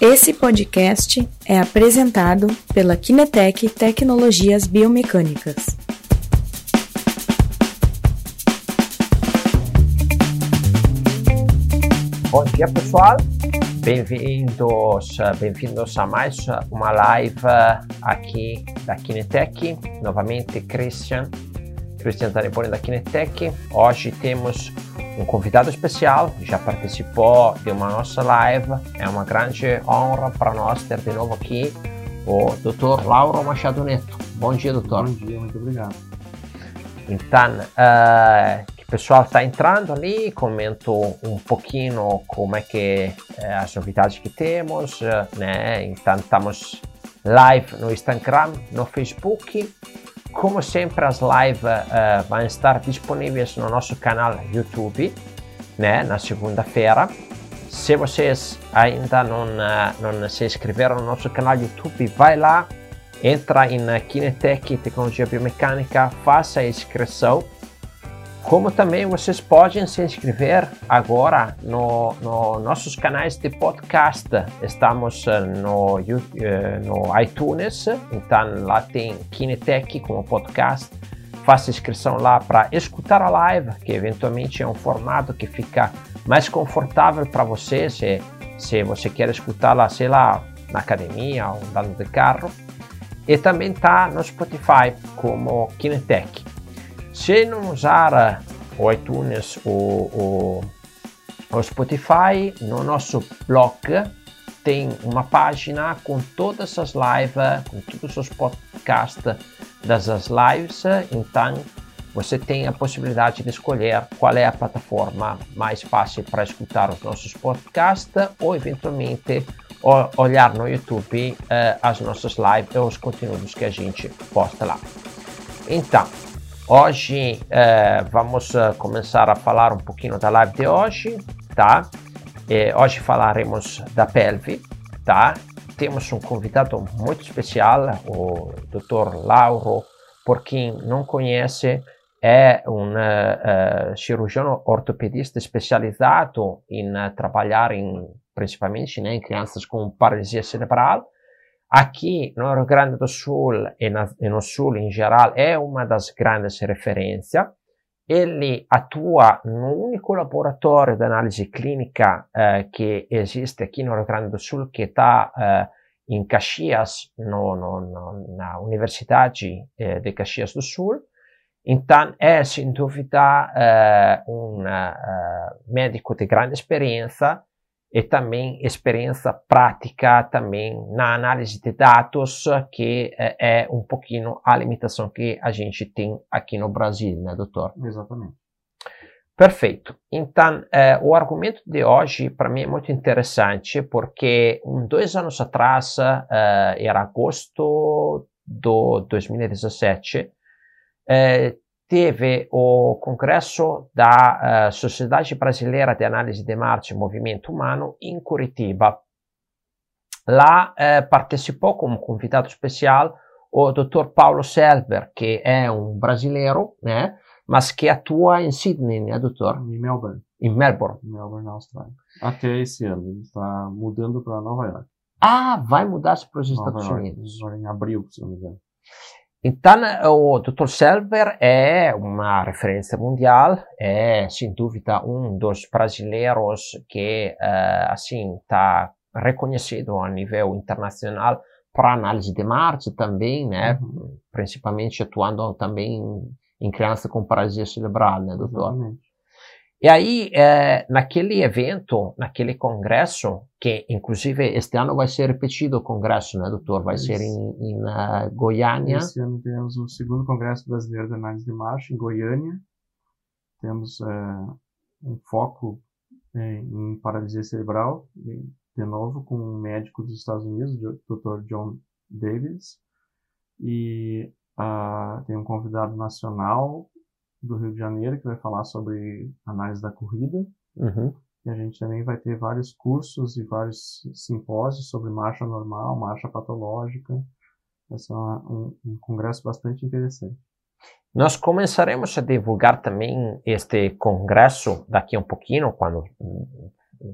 Esse podcast é apresentado pela Kinetec Tecnologias Biomecânicas. Bom dia, pessoal. Bem-vindos, bem-vindos a mais uma live aqui da Kinetec. Novamente, Christian, Christian Zanepoli da Kinetec. Hoje temos um convidado especial, já participou de uma nossa live. É uma grande honra para nós ter de novo aqui o Dr. Lauro Machado Neto. Bom dia, doutor. Bom dia, muito obrigado. Então, uh, o pessoal está entrando ali, comento um pouquinho como é que uh, as novidades que temos, uh, né? Então, estamos live no Instagram, no Facebook como sempre, as lives uh, vão estar disponíveis no nosso canal YouTube, né, na segunda-feira. Se vocês ainda não, uh, não se inscreveram no nosso canal YouTube, vai lá, entra em Kinetec Tecnologia Biomecânica, faça a inscrição como também vocês podem se inscrever agora no, no nossos canais de podcast. Estamos eh, no, eh, no iTunes, então lá tem Kinetec como podcast. Faça inscrição lá para escutar a live, que eventualmente é um formato que fica mais confortável para você, se, se você quer escutá-la, sei lá, na academia ou andando de carro. E também está no Spotify como Kinetec. Se não usar o iTunes ou o Spotify, no nosso blog tem uma página com todas as lives, com todos os podcasts das lives, então você tem a possibilidade de escolher qual é a plataforma mais fácil para escutar os nossos podcasts ou eventualmente olhar no YouTube uh, as nossas lives e os conteúdos que a gente posta lá. Então, Hoje eh, vamos eh, começar a falar um pouquinho da live de hoje, tá? E hoje falaremos da pelve, tá? Temos um convidado muito especial, o Dr. Lauro, por quem não conhece, é um uh, cirurgião ortopedista especializado em uh, trabalhar em, principalmente né, em crianças com paralisia cerebral Aqui no Rio Grande do Sul e, e no Sul em geral é uma das grandes referências. Ele atua no único laboratório de análise clínica eh, que existe aqui no Rio Grande do Sul, que está eh, em Caxias, no, no, no, na Universidade eh, de Caxias do Sul. Então, é sem dúvida eh, um eh, médico de grande experiência e também experiência prática também na análise de dados, que é, é um pouquinho a limitação que a gente tem aqui no Brasil, né, doutor? Exatamente. Perfeito. Então, é, o argumento de hoje para mim é muito interessante, porque um, dois anos atrás, é, era agosto de 2017, é, teve o congresso da uh, Sociedade Brasileira de Análise de Marte e Movimento Humano em Curitiba. Lá uh, participou como convidado especial o Dr. Paulo Selber, que é um brasileiro, né, mas que atua em Sydney, né, doutor? Em Melbourne. Em Melbourne. Em Melbourne, na Austrália. Até esse ano, ele está mudando para Nova York. Ah, vai mudar-se para os Estados York, Unidos. Agora em abril, se não me engano. Então, o Dr. Selber é uma referência mundial, é sem dúvida um dos brasileiros que, uh, assim, está reconhecido a nível internacional para análise de Marte também, né? Uhum. Principalmente atuando também em criança com paralisia cerebral, né, doutor? Exatamente. E aí, é, naquele evento, naquele congresso, que inclusive este ano vai ser repetido o congresso, né, doutor? Vai Isso. ser em, em uh, Goiânia. Esse ano temos o segundo Congresso Brasileiro de Análise de Marcha, em Goiânia. Temos é, um foco em, em paralisia cerebral, de, de novo, com um médico dos Estados Unidos, o Dr. John Davis. E uh, tem um convidado nacional do Rio de Janeiro, que vai falar sobre análise da corrida. Uhum. E a gente também vai ter vários cursos e vários simpósios sobre marcha normal, marcha patológica. Vai ser uma, um, um congresso bastante interessante. Nós começaremos a divulgar também este congresso daqui a um pouquinho, quando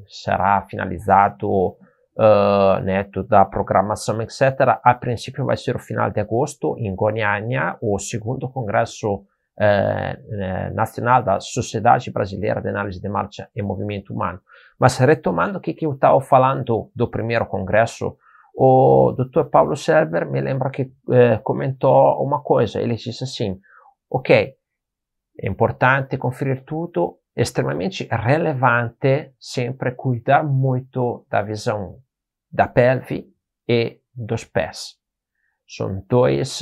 será finalizado uh, né, toda a programação, etc., a princípio vai ser o final de agosto, em Goiânia, o segundo congresso eh, nacional da Sociedade Brasileira de Análise de Marcha e Movimento Humano. Mas retomando o que, que eu estava falando do primeiro congresso, o Dr. Paulo Selber me lembra que eh, comentou uma coisa. Ele disse assim: ok, é importante conferir tudo, extremamente relevante sempre cuidar muito da visão da pelve e dos pés. São duas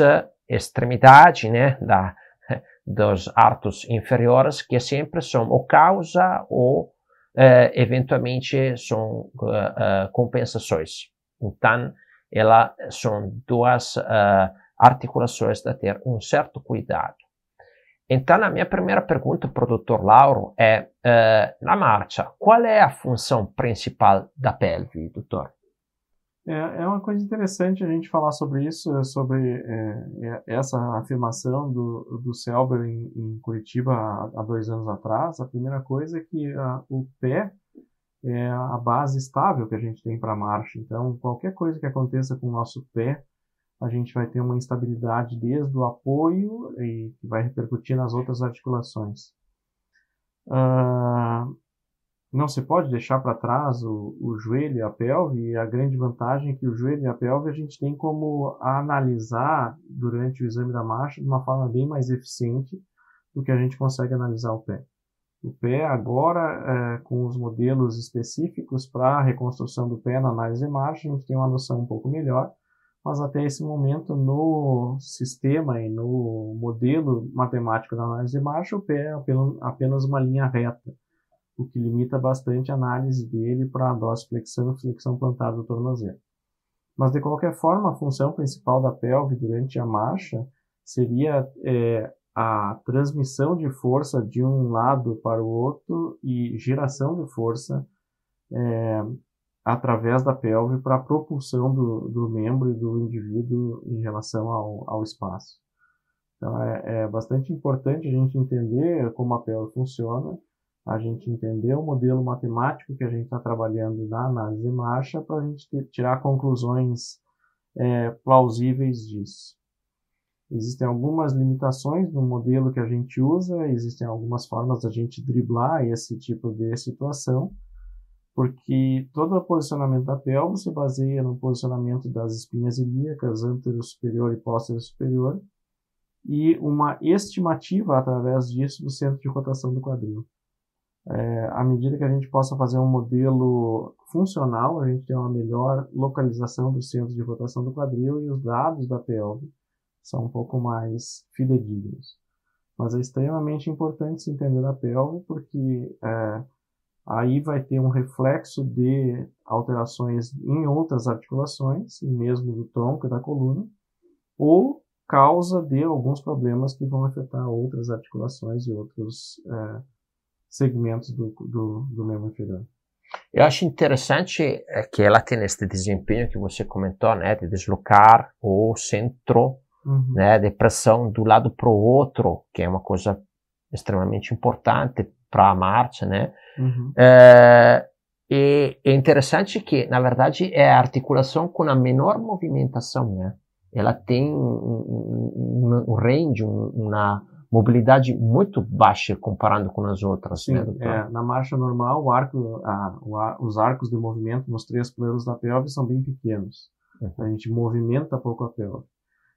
extremidades né, da, dos artos inferiores que sempre são ou causa ou eh, eventualmente são uh, uh, compensações. Então, ela são duas uh, articulações a ter um certo cuidado. Então, a minha primeira pergunta para o Dr. Lauro é, na marcha, qual é a função principal da pelve, doutor? É, é uma coisa interessante a gente falar sobre isso, é sobre é, é, essa afirmação do, do Selber em, em Curitiba há, dois anos atrás. A primeira coisa é que a, o pé é a base estável que a gente tem para a marcha. Então, qualquer coisa que aconteça com o nosso pé, a gente vai ter uma instabilidade desde o apoio e vai repercutir nas outras articulações. Uh, não se pode deixar para trás o, o, joelho e a pelve, e a grande vantagem é que o joelho e a pelve a gente tem como analisar durante o exame da marcha de uma forma bem mais eficiente do que a gente consegue analisar o pé. O pé, agora, é, com os modelos específicos para a reconstrução do pé na análise de marcha, a gente tem uma noção um pouco melhor, mas até esse momento, no sistema e no modelo matemático da análise de marcha, o pé é apenas uma linha reta o que limita bastante a análise dele para a dorsiflexão e flexão plantar do tornozelo. Mas, de qualquer forma, a função principal da pelve durante a marcha seria é, a transmissão de força de um lado para o outro e geração de força é, através da pelve para a propulsão do, do membro e do indivíduo em relação ao, ao espaço. Então, é, é bastante importante a gente entender como a pelve funciona a gente entender o modelo matemático que a gente está trabalhando na análise de marcha para a gente ter, tirar conclusões é, plausíveis disso. Existem algumas limitações no modelo que a gente usa, existem algumas formas da gente driblar esse tipo de situação, porque todo o posicionamento da pelve se baseia no posicionamento das espinhas ilíacas anterior superior e posterior superior e uma estimativa através disso do centro de rotação do quadril é, à medida que a gente possa fazer um modelo funcional, a gente tem uma melhor localização do centro de rotação do quadril e os dados da pelve são um pouco mais fidedignos. Mas é extremamente importante se entender a pelve porque é, aí vai ter um reflexo de alterações em outras articulações, e mesmo do tronco e da coluna, ou causa de alguns problemas que vão afetar outras articulações e outros é, segmentos do, do, do membro inferior. Eu acho interessante é, que ela tem este desempenho que você comentou, né, de deslocar o centro, uhum. né, de pressão do lado para o outro, que é uma coisa extremamente importante para a marcha, né. Uhum. É, e é interessante que, na verdade, é a articulação com a menor movimentação, né. Ela tem um, um, um range, um, uma mobilidade muito baixa comparando com as outras. Sim, né, é, na marcha normal, o arco, a, os arcos de movimento nos três planos da pelve são bem pequenos. Uhum. A gente movimenta pouco a pelve.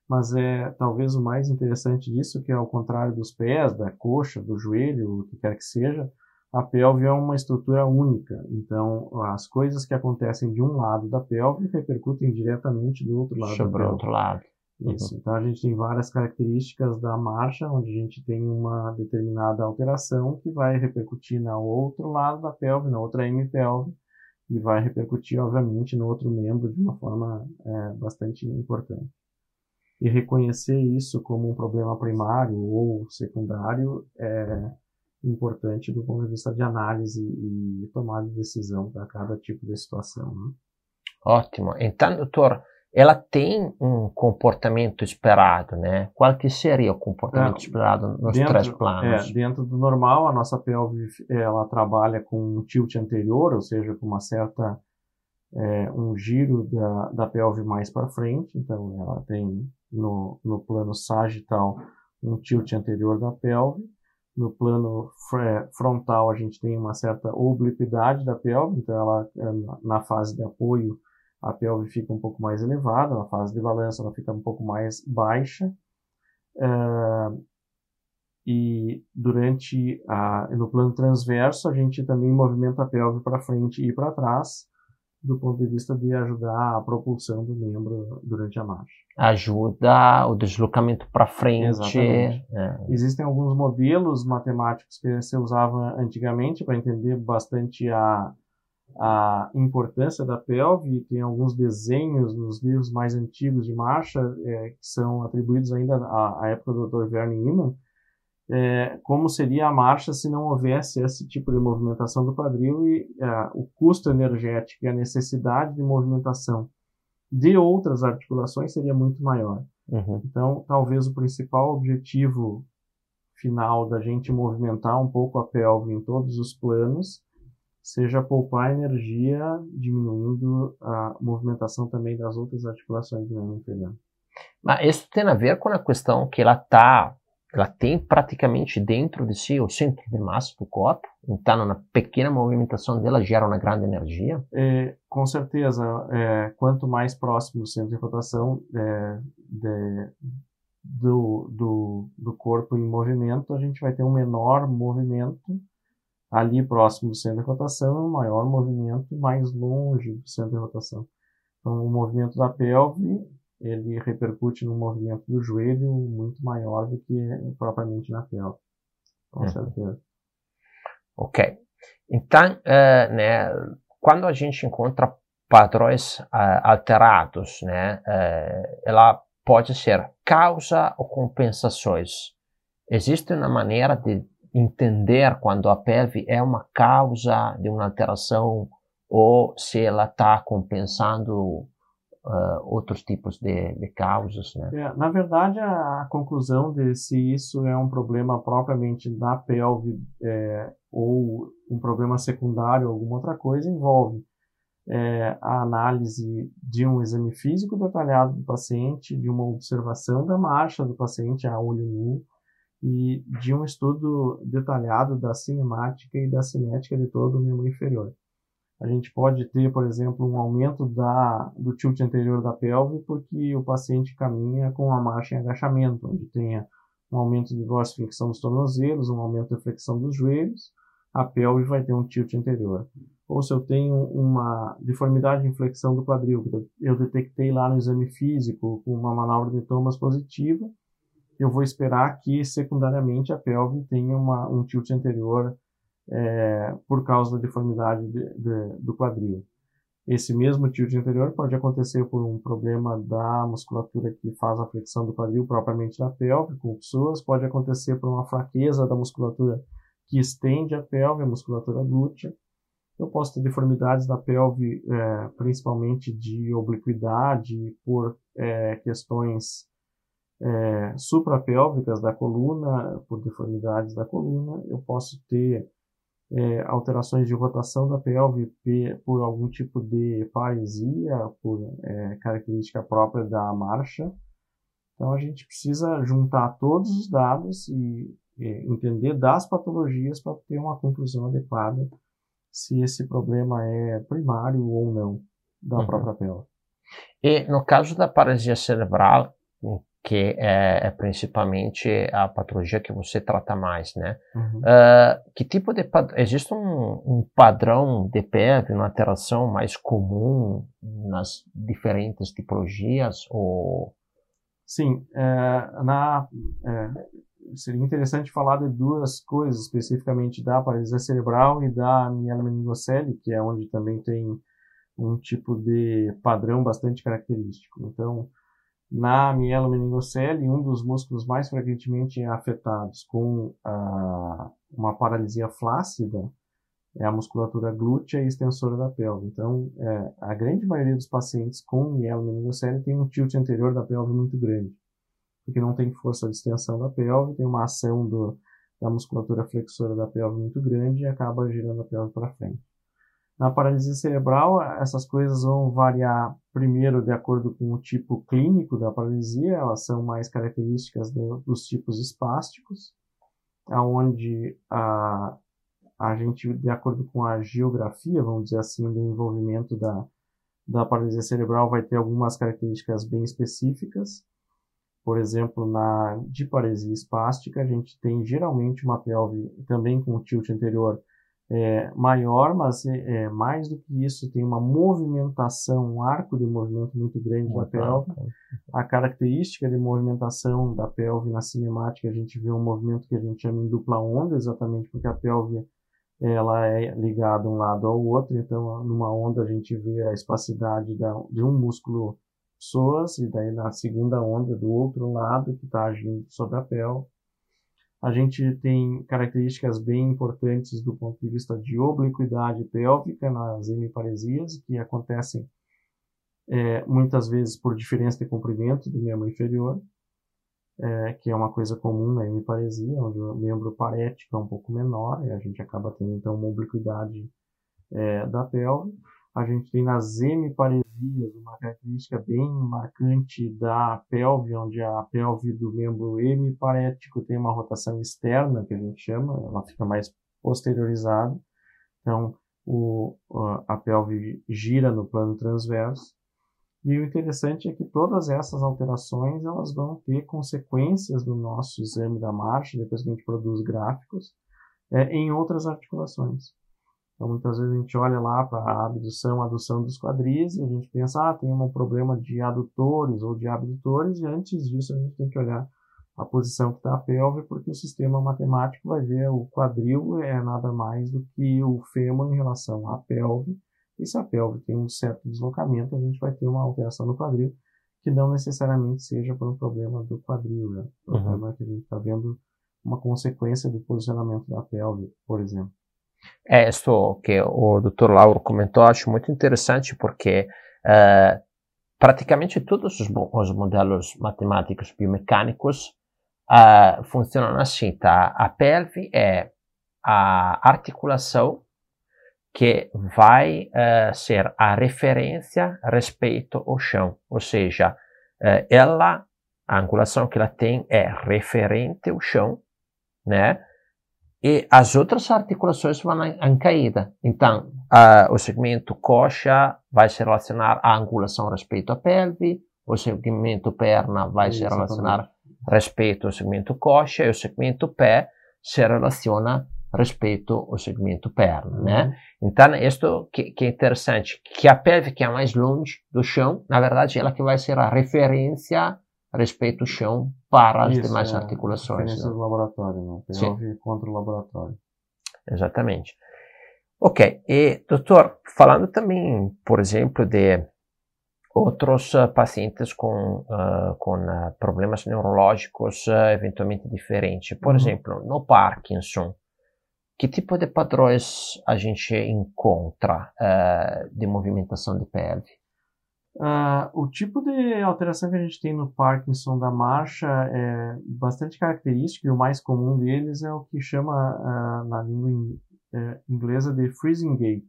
Mas é talvez o mais interessante disso, que é ao contrário dos pés, da coxa, do joelho, o que quer que seja, a pelve é uma estrutura única. Então, as coisas que acontecem de um lado da pelve repercutem diretamente do outro lado Sobre da pelve. outro lado. Isso. Uhum. Então a gente tem várias características da marcha, onde a gente tem uma determinada alteração que vai repercutir no outro lado da pelve, na outra hemipelve, e vai repercutir, obviamente, no outro membro de uma forma é, bastante importante. E reconhecer isso como um problema primário ou secundário é importante do ponto de vista de análise e tomada de decisão para cada tipo de situação. Né? Ótimo. Então, doutor, ela tem um comportamento esperado, né? Qual que seria o comportamento é, esperado nos dentro, três planos? É, dentro do normal, a nossa pelve ela trabalha com um tilt anterior, ou seja, com uma certa é, um giro da, da pelve mais para frente, então ela tem no, no plano sagital um tilt anterior da pelve, no plano frontal a gente tem uma certa obliquidade da pelve, então ela é, na fase de apoio a pelve fica um pouco mais elevada, na fase de balanço ela fica um pouco mais baixa. Uh, e durante a, no plano transverso a gente também movimenta a pelve para frente e para trás, do ponto de vista de ajudar a propulsão do membro durante a marcha. Ajuda o deslocamento para frente. É. Existem alguns modelos matemáticos que se usava antigamente para entender bastante a, a importância da pelve. Tem alguns desenhos nos livros mais antigos de marcha é, que são atribuídos ainda à, à época do Dr. Werner Iman, é, como seria a marcha se não houvesse esse tipo de movimentação do quadril e é, o custo energético e a necessidade de movimentação de outras articulações seria muito maior. Uhum. Então, talvez o principal objetivo final da gente movimentar um pouco a pelve em todos os planos seja poupar energia, diminuindo a movimentação também das outras articulações do membro inferior. Mas isso tem a ver com a questão que ela está ela tem praticamente dentro de si o centro de massa do corpo, então na pequena movimentação dela gera uma grande energia? É, com certeza, é, quanto mais próximo do centro de rotação é, de, do, do, do corpo em movimento, a gente vai ter um menor movimento ali próximo do centro de rotação, um maior movimento mais longe do centro de rotação. Então, o movimento da pelve ele repercute no movimento do joelho muito maior do que propriamente na pelve. Com uhum. certeza. Ok. Então, uh, né, quando a gente encontra padrões uh, alterados, né, uh, ela pode ser causa ou compensações. Existe uma maneira de entender quando a pelve é uma causa de uma alteração ou se ela está compensando uh, outros tipos de, de causas. Né? É, na verdade, a, a, conclusão de se isso é um problema propriamente da pelve é, ou um problema secundário alguma outra coisa envolve é, a análise de um exame físico detalhado do paciente, de uma observação da marcha do paciente a olho nu e de um estudo detalhado da cinemática e da cinética de todo o membro inferior. A gente pode ter, por exemplo, um aumento da, do tilt anterior da pelve porque o paciente caminha com a marcha em agachamento, onde tenha um aumento de dorsiflexão dos tornozelos, um aumento da flexão dos joelhos, a pelve vai ter um tilt anterior. Ou se eu tenho uma deformidade de flexão do quadril, que eu detectei lá no exame físico com uma manobra de Thomas positiva, eu vou esperar que secundariamente a pelve tenha uma, um tilt anterior é, por causa da deformidade de, de, do quadril. Esse mesmo tilt anterior pode acontecer por um problema da musculatura que faz a flexão do quadril propriamente na pelve, com pessoas, pode acontecer por uma fraqueza da musculatura que estende a pelve, a musculatura glútea. Eu posso ter deformidades da pelve, é, principalmente de obliquidade, por é, questões é, suprapélvicas da coluna, por deformidades da coluna. Eu posso ter é, alterações de rotação da pelve por algum tipo de paresia, por é, característica própria da marcha. Então a gente precisa juntar todos os dados e é, entender das patologias para ter uma conclusão adequada se esse problema é primário ou não da uhum. própria pelve. E no caso da paralisia cerebral, que é, é, principalmente a patologia que você trata mais, né? Uhum. Uh, que tipo de existe um, um, padrão de PEV, uma alteração mais comum nas diferentes tipologias ou? Sim, é, na é, seria interessante falar de duas coisas especificamente da paralisia cerebral e da mielomeningocele, que é onde também tem um tipo de padrão bastante característico. Então na mielomeningocele, um dos músculos mais frequentemente afetados com a, uma paralisia flácida é a musculatura glútea e extensora da pelve. Então, é, a grande maioria dos pacientes com mielomeningocele tem um tilt anterior da pelve muito grande, porque não tem força de extensão da pelve, tem uma ação do, da musculatura flexora da pelve muito grande e acaba girando a pelve para frente. Na paralisia cerebral, essas coisas vão variar primeiro de acordo com o tipo clínico da paralisia, elas são mais características do, dos tipos espásticos, aonde a, a gente, de acordo com a geografia, vamos dizer assim, do envolvimento da, da paralisia cerebral, vai ter algumas características bem específicas. Por exemplo, na diparesia espástica, a gente tem geralmente uma pelve também com tilt anterior é, maior, mas é, é, mais do que isso, tem uma movimentação, um arco de movimento muito grande da pelve. A característica de movimentação da pelve na cinemática, a gente vê um movimento que a gente chama em dupla onda, exatamente porque a pelve ela é ligada um lado ao outro, então numa onda a gente vê a espacidade da, de um músculo psoas, e daí na segunda onda do outro lado que está agindo sobre a pelve. A gente tem características bem importantes do ponto de vista de obliquidade pélvica nas hemiparesias, que acontecem é, muitas vezes por diferença de comprimento do membro inferior, é, que é uma coisa comum na hemiparesia, onde o membro parético é um pouco menor, e a gente acaba tendo então uma obliquidade é, da pelve. A gente tem nas hemiparesias uma característica bem marcante da pelve, onde a pelve do membro hemiparético tem uma rotação externa, que a gente chama, ela fica mais posteriorizada. Então, o, a pelve gira no plano transverso. E o interessante é que todas essas alterações elas vão ter consequências no nosso exame da marcha, depois que a gente produz gráficos, é, em outras articulações. Então, muitas vezes a gente olha lá para a abdução, adução dos quadris e a gente pensa, ah, tem um problema de adutores ou de abdutores, e antes disso a gente tem que olhar a posição que está a pelve, porque o sistema matemático vai ver o quadril é nada mais do que o fêmur em relação à pelve, e se a pelve tem um certo deslocamento, a gente vai ter uma alteração no quadril, que não necessariamente seja por um problema do quadril, né? O uhum. problema é que a gente está vendo uma consequência do posicionamento da pelve, por exemplo. É isso que o Dr. Lauro comentou, acho muito interessante porque uh, praticamente todos os, os, modelos matemáticos biomecânicos uh, funcionam assim, tá? A pelve é a articulação que vai uh, ser a referência respeito ao chão, ou seja, ela, a angulação que ela tem é referente ao chão, né? E as outras articulações vão em caída. Então, uh, o segmento coxa vai se relacionar à angulação respeito à pelve, o segmento perna vai se relacionar respeito ao segmento coxa e o segmento pé se relaciona respeito ao segmento perna, né? uhum. Então, isso que, que, é interessante, que a pelve que é mais longe do chão, na verdade, ela que vai ser a referência respeito ao chão para as Isso, demais é, articulações. Né? do laboratório, né? Pelve contra o laboratório. Exatamente. Ok, e doutor, falando também, por exemplo, de outros uh, pacientes com, uh, com uh, problemas neurológicos eventualmente diferentes, por uhum. exemplo, no Parkinson, que tipo de padrões a gente encontra de movimentação de pelve? Uh, o tipo de alteração que a gente tem no Parkinson da marcha é bastante característico e o mais comum deles é o que chama uh, na língua in, uh, inglesa de freezing gait.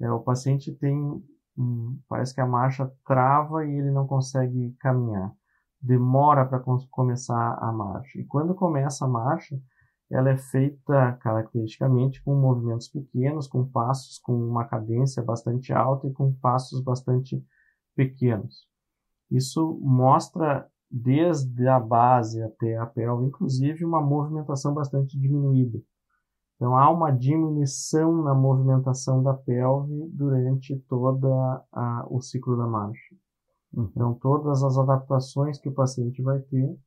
É, o paciente tem, um, parece que a marcha trava e ele não consegue caminhar. Demora para começar a marcha. E quando começa a marcha, ela é feita caracteristicamente com movimentos pequenos, com passos com uma cadência bastante alta e com passos bastante pequenos. Isso mostra desde a base até a pelve, inclusive uma movimentação bastante diminuída. Então há uma diminuição na movimentação da pelve durante todo o ciclo da marcha. Então todas as adaptações que o paciente vai ter,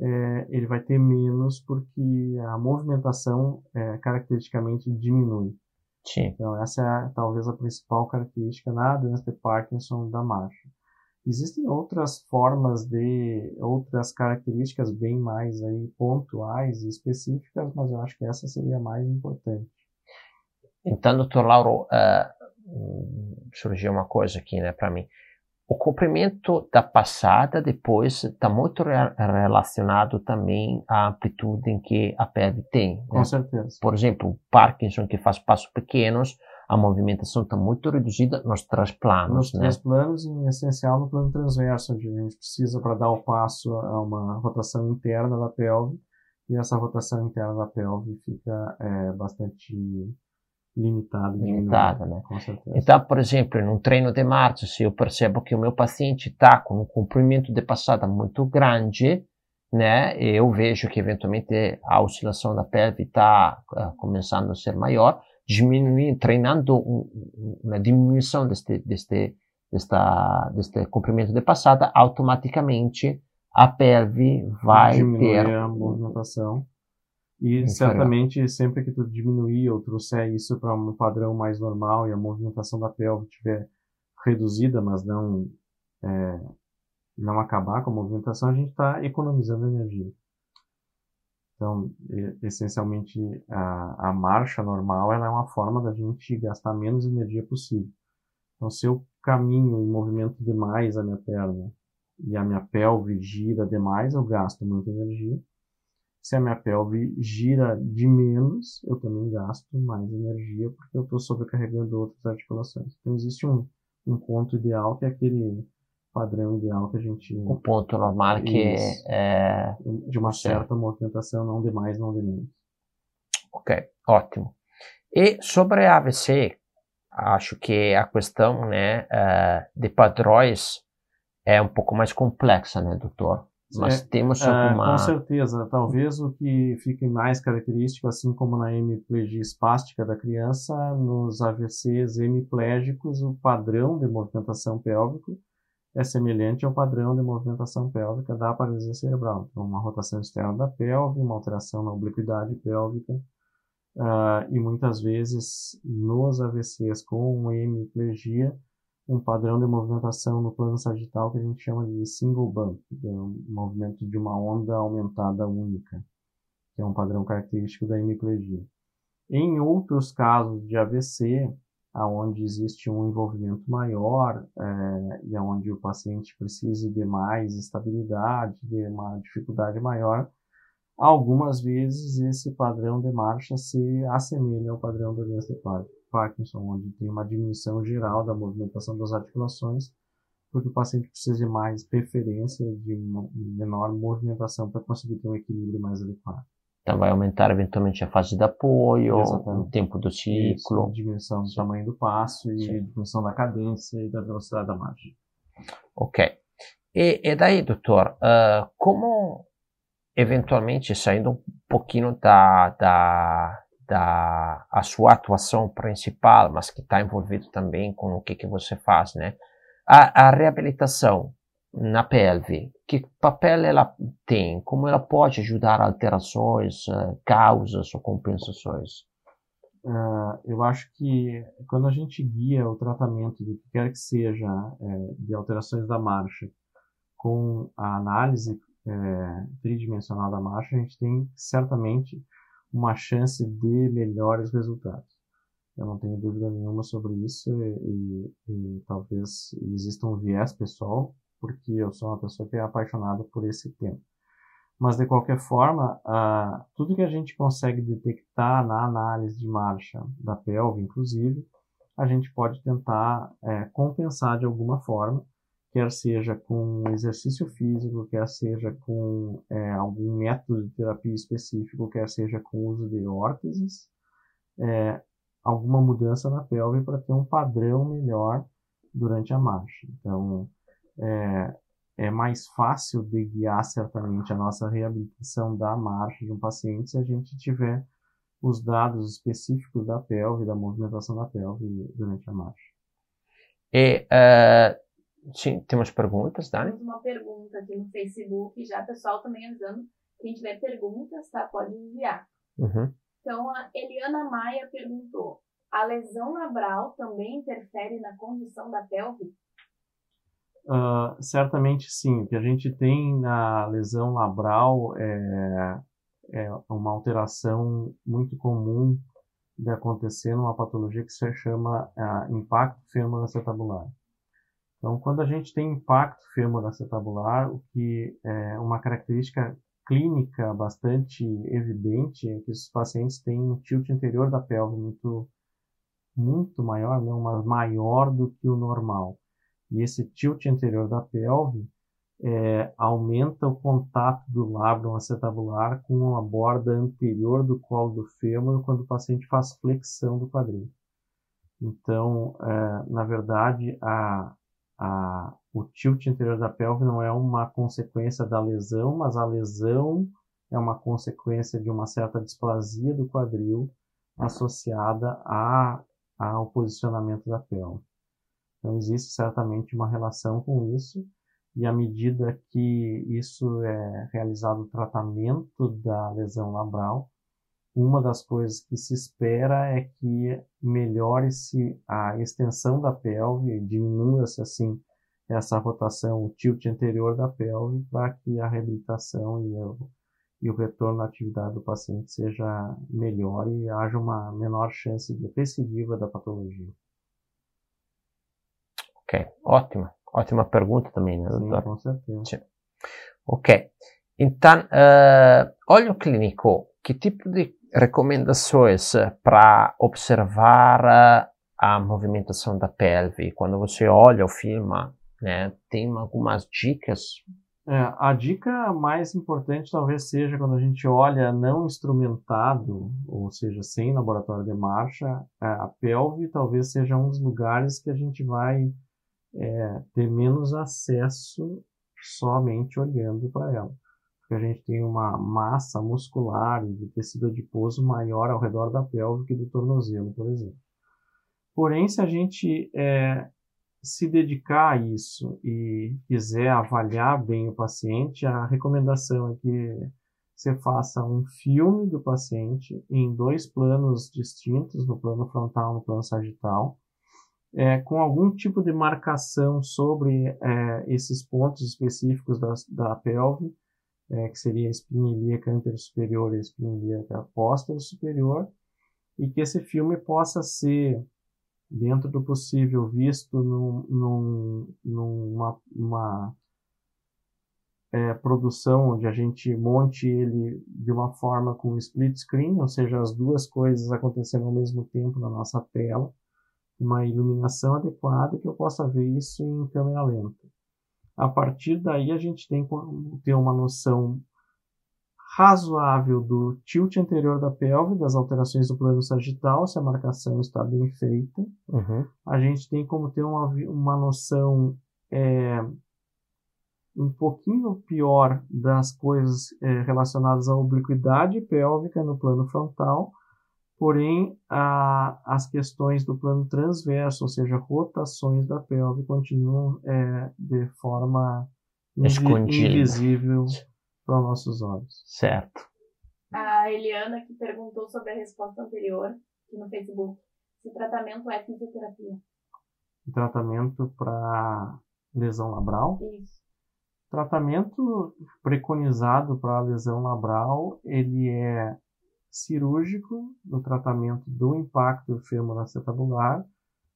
é, ele vai ter menos porque a movimentação é, caracteristicamente diminui. Sim. Então, essa é talvez a principal característica na doença de Parkinson da marcha. Existem outras formas de, outras características bem mais aí pontuais e específicas, mas eu acho que essa seria a mais importante. Então, doutor Lauro, uh, surgiu uma coisa aqui, né, para mim. O comprimento da passada depois está muito re relacionado também à amplitude em que a pelve tem. Né? Com certeza. Por exemplo, Parkinson que faz passos pequenos a movimentação está muito reduzida nos três planos. Nos né? três planos, e em essencial no plano transverso, onde a gente precisa para dar o passo a uma rotação interna da pelve, e essa rotação interna da pelve fica é, bastante limitada. Limitada, né? Com certeza. Então, por exemplo, num treino de marcha, se eu percebo que o meu paciente está com um comprimento de passada muito grande, né, eu vejo que eventualmente a oscilação da pelve está uh, ah, começando a ser maior, diminuir, treinando um, uma diminuição deste, deste, desta, deste comprimento de passada, automaticamente a pelve vai Diminuir ter a movimentação. E certamente sempre que tu diminuir ou trouxer isso para um padrão mais normal e a movimentação da pelve estiver reduzida, mas não é, não acabar com a movimentação, a gente está economizando energia. Então, essencialmente, a, a marcha normal ela é uma forma da gente gastar menos energia possível. Então, se eu caminho e movimento demais a minha perna e a minha pelve gira demais, eu gasto muita energia. Se a minha pelve gira de menos, eu também gasto mais energia porque eu estou sobrecarregando outras articulações. Então, existe um, um ponto ideal que é aquele padrão ideal que a gente. O ponto normal que é. De uma certa movimentação, não de mais, não de menos. Ok, ótimo. E sobre a AVC, acho que a questão né, uh, de padrões é um pouco mais complexa, né, doutor? Mas é, temos alguma... com certeza. Talvez o que fique mais característico, assim como na hemiplegia espástica da criança, nos AVCs hemiplégicos, o padrão de movimentação pélvico é semelhante ao padrão de movimentação pélvica da paralisia cerebral. Então, uma rotação externa da pelve, uma alteração na obliquidade pélvica, uh, e muitas vezes nos AVCs com hemiplegia, um padrão de movimentação no plano sagital que a gente chama de single bump, que é um movimento de uma onda aumentada única, que é um padrão característico da hemiplegia. Em outros casos de AVC, aonde existe um envolvimento maior é, e aonde o paciente precise de mais estabilidade, de uma dificuldade maior, algumas vezes esse padrão de marcha se assemelha ao padrão da doença de Parkinson, onde tem uma diminuição geral da movimentação das articulações, porque o paciente precisa de mais preferência, de menor movimentação para conseguir ter um equilíbrio mais adequado. Então vai aumentar eventualmente a fase de apoio, Exatamente. o tempo do ciclo. Isso, dimensão do tamanho do passo e Sim. dimensão da cadência e da velocidade da margem. Ok. E, e daí, doutor, uh, como eventualmente saindo um pouquinho da, da, da a sua atuação principal, mas que está envolvido também com o que, que você faz, né? A, a reabilitação na pelve, que papel ela tem, como ela pode ajudar alterações, uh, causas ou compensações? Uh, eu acho que quando a gente guia o tratamento do que quer que seja é, de alterações da marcha com a análise é, tridimensional da marcha, a gente tem certamente uma chance de melhores resultados. Eu não tenho dúvida nenhuma sobre isso e, e, e talvez exista um viés pessoal porque eu sou uma pessoa que é apaixonada por esse tema. Mas, de qualquer forma, uh, tudo que a gente consegue detectar na análise de marcha da pelve, inclusive, a gente pode tentar é, compensar de alguma forma, quer seja com exercício físico, quer seja com é, algum método de terapia específico, quer seja com uso de órteses, é, alguma mudança na pelve para ter um padrão melhor durante a marcha. Então, é, é mais fácil de guiar certamente a nossa reabilitação da marcha de um paciente se a gente tiver os dados específicos da pelve, da movimentação da pelve durante a marcha. Uh, temos perguntas, Dani? Temos uma pergunta aqui no Facebook, já pessoal também avisando, quem tiver perguntas, tá, pode enviar. Uhum. Então, a Eliana Maia perguntou, a lesão labral também interfere na condição da pelve? Uh, certamente sim. O que a gente tem na lesão labral é, é uma alteração muito comum de acontecer numa patologia que se chama uh, impacto femoroacetabular. Então, quando a gente tem impacto femoroacetabular, o que é uma característica clínica bastante evidente é que os pacientes têm um tilt interior da pelve muito muito maior, não, mas maior do que o normal. E esse tilt anterior da pelve é, aumenta o contato do lábio acetabular com a borda anterior do colo do fêmur quando o paciente faz flexão do quadril. Então, é, na verdade, a, a, o tilt anterior da pelve não é uma consequência da lesão, mas a lesão é uma consequência de uma certa displasia do quadril associada a, ao posicionamento da pelve. Então, existe certamente uma relação com isso e à medida que isso é realizado o tratamento da lesão labral, uma das coisas que se espera é que melhore-se a extensão da pelve, diminua-se assim essa rotação, o tilt anterior da pelve, para que a reabilitação e o, e o retorno à atividade do paciente seja melhor e haja uma menor chance de recidiva da patologia. Ok, ótimo. Ótima pergunta também, né, Sim, doutor? com certeza. Sim. Ok. Então, uh, olho clínico, que tipo de recomendações para observar a movimentação da pelve? Quando você olha o filme, né, tem algumas dicas? É, a dica mais importante talvez seja quando a gente olha não instrumentado, ou seja, sem laboratório de marcha, é, a pelve talvez seja um dos lugares que a gente vai é, ter menos acesso somente olhando para ela. Porque a gente tem uma massa muscular e de tecido adiposo maior ao redor da pelve que do tornozelo, por exemplo. Porém, se a gente é, se dedicar a isso e quiser avaliar bem o paciente, a recomendação é que você faça um filme do paciente em dois planos distintos, no plano frontal e no plano sagital, é, com algum tipo de marcação sobre é, esses pontos específicos da, da pelve, é, que seria a espinha ilíaca superior e a espinha ilíaca posterior superior, e que esse filme possa ser, dentro do possível, visto num, num, numa uma, é, produção onde a gente monte ele de uma forma com split screen, ou seja, as duas coisas acontecendo ao mesmo tempo na nossa tela, uma iluminação adequada que eu possa ver isso em câmera lenta. A partir daí a gente tem ter uma noção razoável do tilt anterior da pelve, das alterações do plano sagital, se a marcação está bem feita. Uhum. A gente tem como ter uma, uma noção é, um pouquinho pior das coisas é, relacionadas à obliquidade pélvica no plano frontal, Porém, a, as questões do plano transverso, ou seja, rotações da pelve, continuam é, de forma Escondida. invisível para os nossos olhos. Certo. A Eliana que perguntou sobre a resposta anterior no Facebook. Se o tratamento é fisioterapia. Tratamento para lesão labral. Isso. Tratamento preconizado para lesão labral, ele é cirúrgico no tratamento do impacto femoroacetabular,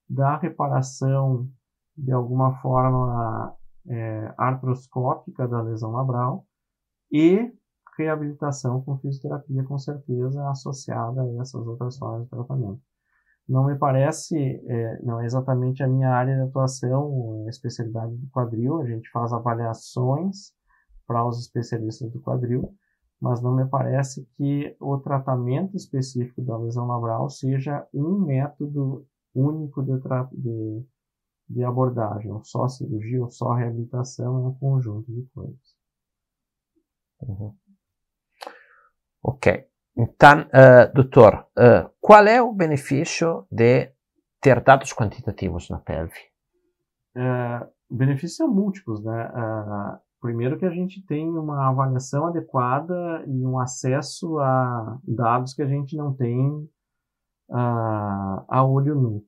da reparação de alguma forma é, artroscópica da lesão labral e reabilitação com fisioterapia, com certeza, associada a essas outras formas de tratamento. Não me parece, é, não é exatamente a minha área de atuação, a especialidade do quadril, a gente faz avaliações para os especialistas do quadril, mas não me parece que o tratamento específico da lesão labral seja um método único de, de, de abordagem, ou só cirurgia, ou só reabilitação, é um conjunto de coisas. Uhum. Ok. Então, uh, doutor, uh, qual é o benefício de ter dados quantitativos na pelve? Uh, benefícios são múltiplos, né? Primeiro que a gente tem uma avaliação adequada e um acesso a dados que a gente não tem a, a olho nu.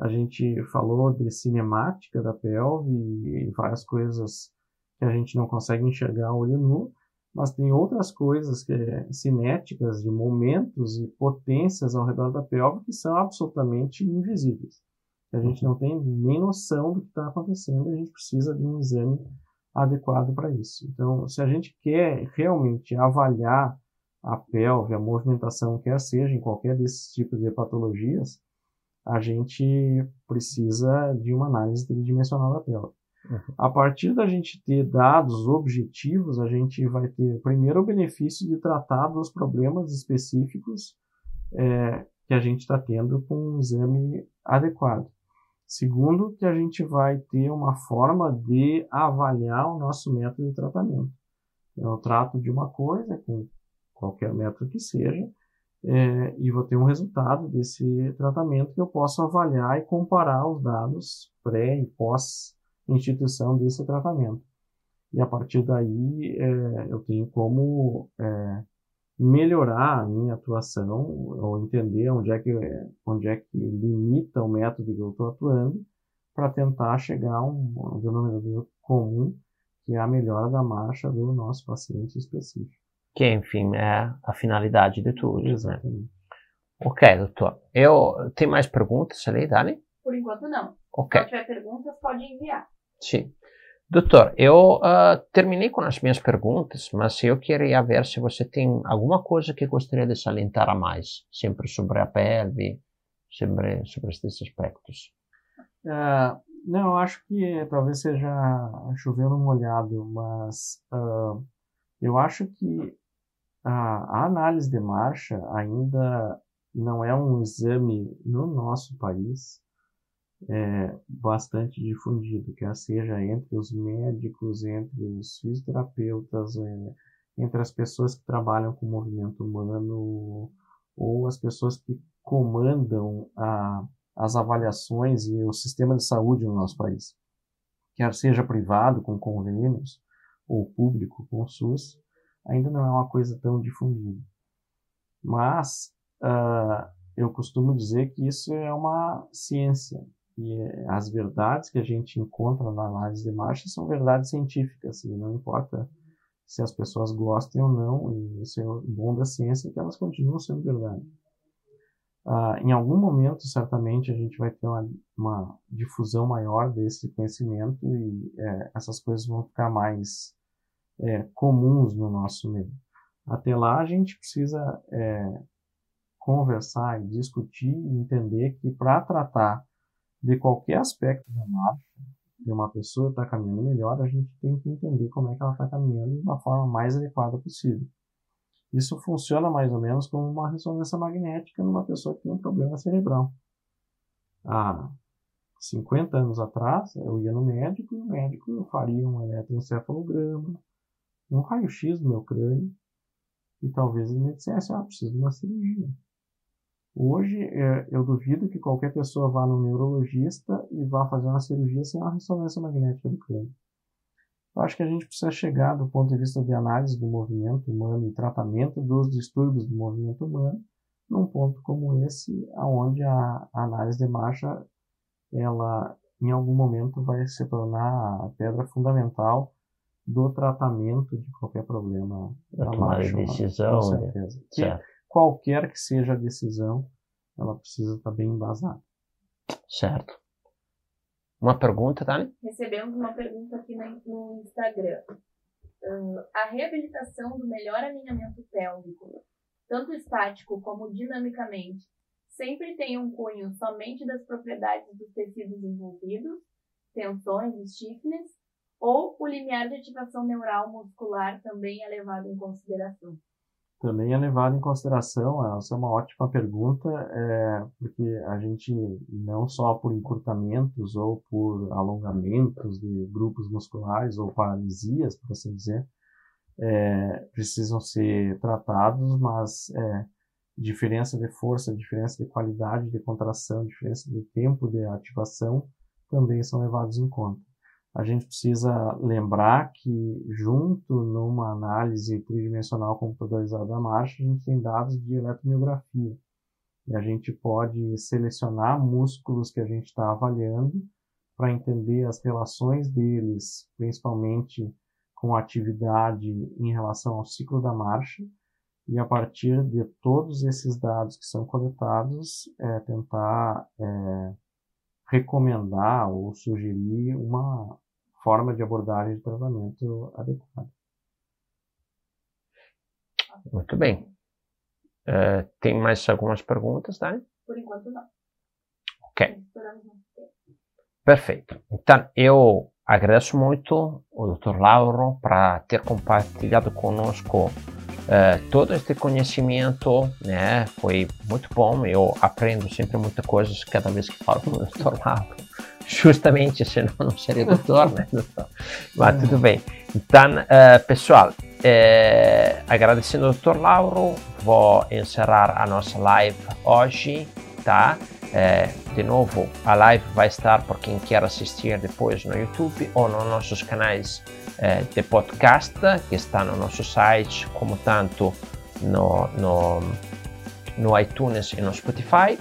A gente falou de cinemática da pelve e várias coisas que a gente não consegue enxergar a olho nu, mas tem outras coisas que é cinéticas de momentos e potências ao redor da pelve que são absolutamente invisíveis. A gente não tem nem noção do que está acontecendo a gente precisa de um exame adequado para isso. Então, se a gente quer realmente avaliar a pelve, a movimentação, quer seja em qualquer desses tipos de patologias, a gente precisa de uma análise tridimensional da tela. Uhum. A partir da gente ter dados objetivos, a gente vai ter, primeiro, o benefício de tratar dos problemas específicos é, que a gente está tendo com um exame adequado. Segundo, que a gente vai ter uma forma de avaliar o nosso método de tratamento. Eu trato de uma coisa, com qualquer método que seja, é, e vou ter um resultado desse tratamento que eu posso avaliar e comparar os dados pré e pós instituição desse tratamento. E a partir daí é, eu tenho como é, melhorar a minha atuação ou entender onde é que, onde é que limita o método que eu estou atuando para tentar chegar a um, denominador comum que é a melhora da marcha do nosso paciente específico. Que, enfim, é a finalidade de tudo. Né? Exatamente. Né? Ok, doutor. Eu tenho mais perguntas ali, Dani? Por enquanto não. Ok. Se tiver perguntas, pode enviar. Sim. Doutor, eu uh, terminei com as minhas perguntas, mas eu queria ver se você tem alguma coisa que gostaria de salientar a mais, sempre sobre a pelve, sempre sobre esses aspectos. Uh, não, acho que talvez seja chovendo molhado, mas uh, eu acho que a, a análise de marcha ainda não é um exame no nosso país é, bastante difundido, quer seja entre os médicos, entre os fisioterapeutas, é, entre as pessoas que trabalham com o movimento humano ou as pessoas que comandam a, as avaliações e o sistema de saúde no nosso país, quer seja privado com convênios ou público com SUS, ainda não é uma coisa tão difundida. Mas uh, eu costumo dizer que isso é uma ciência, e as verdades que a gente encontra na análise de marcha são verdades científicas, e não importa se as pessoas gostem ou não, e isso é bom da ciência, que elas continuam sendo verdade. Ah, em algum momento, certamente, a gente vai ter uma, uma difusão maior desse conhecimento e é, essas coisas vão ficar mais é, comuns no nosso meio. Até lá, a gente precisa é, conversar e discutir e entender que para tratar de qualquer aspecto da marcha de uma pessoa está caminhando melhor, a gente tem que entender como é que ela está caminhando uma forma mais adequada possível. Isso funciona mais ou menos como uma ressonância magnética numa pessoa que tem um problema cerebral. Há 50 anos atrás, eu ia no médico e o médico faria um eletroencefalograma, um raio-x do meu crânio e talvez ele me dissesse, ah, preciso de uma cirurgia. Hoje, é, eu duvido que qualquer pessoa vá no neurologista e vá fazer uma cirurgia sem uma ressonância magnética do crânio. Eu acho que a gente precisa chegar, do ponto de vista de análise do movimento humano e tratamento dos distúrbios do movimento humano, num ponto como esse, aonde a, a análise de marcha, ela, em algum momento, vai se tornar a pedra fundamental do tratamento de qualquer problema da, da marcha. Decisão, com né? certeza. Né? Qualquer que seja a decisão, ela precisa estar bem embasada. Certo. Uma pergunta, Dani? Recebemos uma pergunta aqui no Instagram. Uh, a reabilitação do melhor alinhamento pélvico, tanto estático como dinamicamente, sempre tem um cunho somente das propriedades dos tecidos envolvidos, tensões e stiffness, ou o limiar de ativação neural muscular também é levado em consideração? Também é levado em consideração, essa é uma ótima pergunta, é, porque a gente não só por encurtamentos ou por alongamentos de grupos musculares ou paralisias, por assim dizer, é, precisam ser tratados, mas é, diferença de força, diferença de qualidade de contração, diferença de tempo de ativação também são levados em conta a gente precisa lembrar que, junto numa análise tridimensional computadorizada da marcha, a gente tem dados de eletromiografia. E a gente pode selecionar músculos que a gente está avaliando para entender as relações deles, principalmente com a atividade em relação ao ciclo da marcha, e a partir de todos esses dados que são coletados, é, tentar é, recomendar ou sugerir uma forma de abordagem de tratamento adequada. Muito bem. Uh, tem mais algumas perguntas, Dani? Por enquanto não. Ok. Perfeito. Então, eu agradeço muito o Dr. Lauro para ter compartilhado conosco Uh, todo este conhecimento né, foi muito bom. Eu aprendo sempre muitas coisas cada vez que falo com o Dr. Lauro. Justamente, senão não seria doutor, né, doutor? Mas tudo bem. Então, uh, pessoal, uh, agradecendo ao Dr. Lauro, vou encerrar a nossa live hoje, tá? É, de novo, a live vai estar para quem quer assistir depois no YouTube ou nos nossos canais de podcast que está no nosso site, como tanto no, no, no iTunes e no Spotify.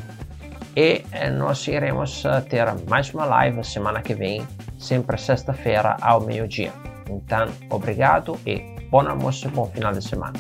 E é, nós iremos é, ter mais uma live semana que vem, sempre sexta-feira ao meio-dia. Então, obrigado e bom almoço e bom final de semana.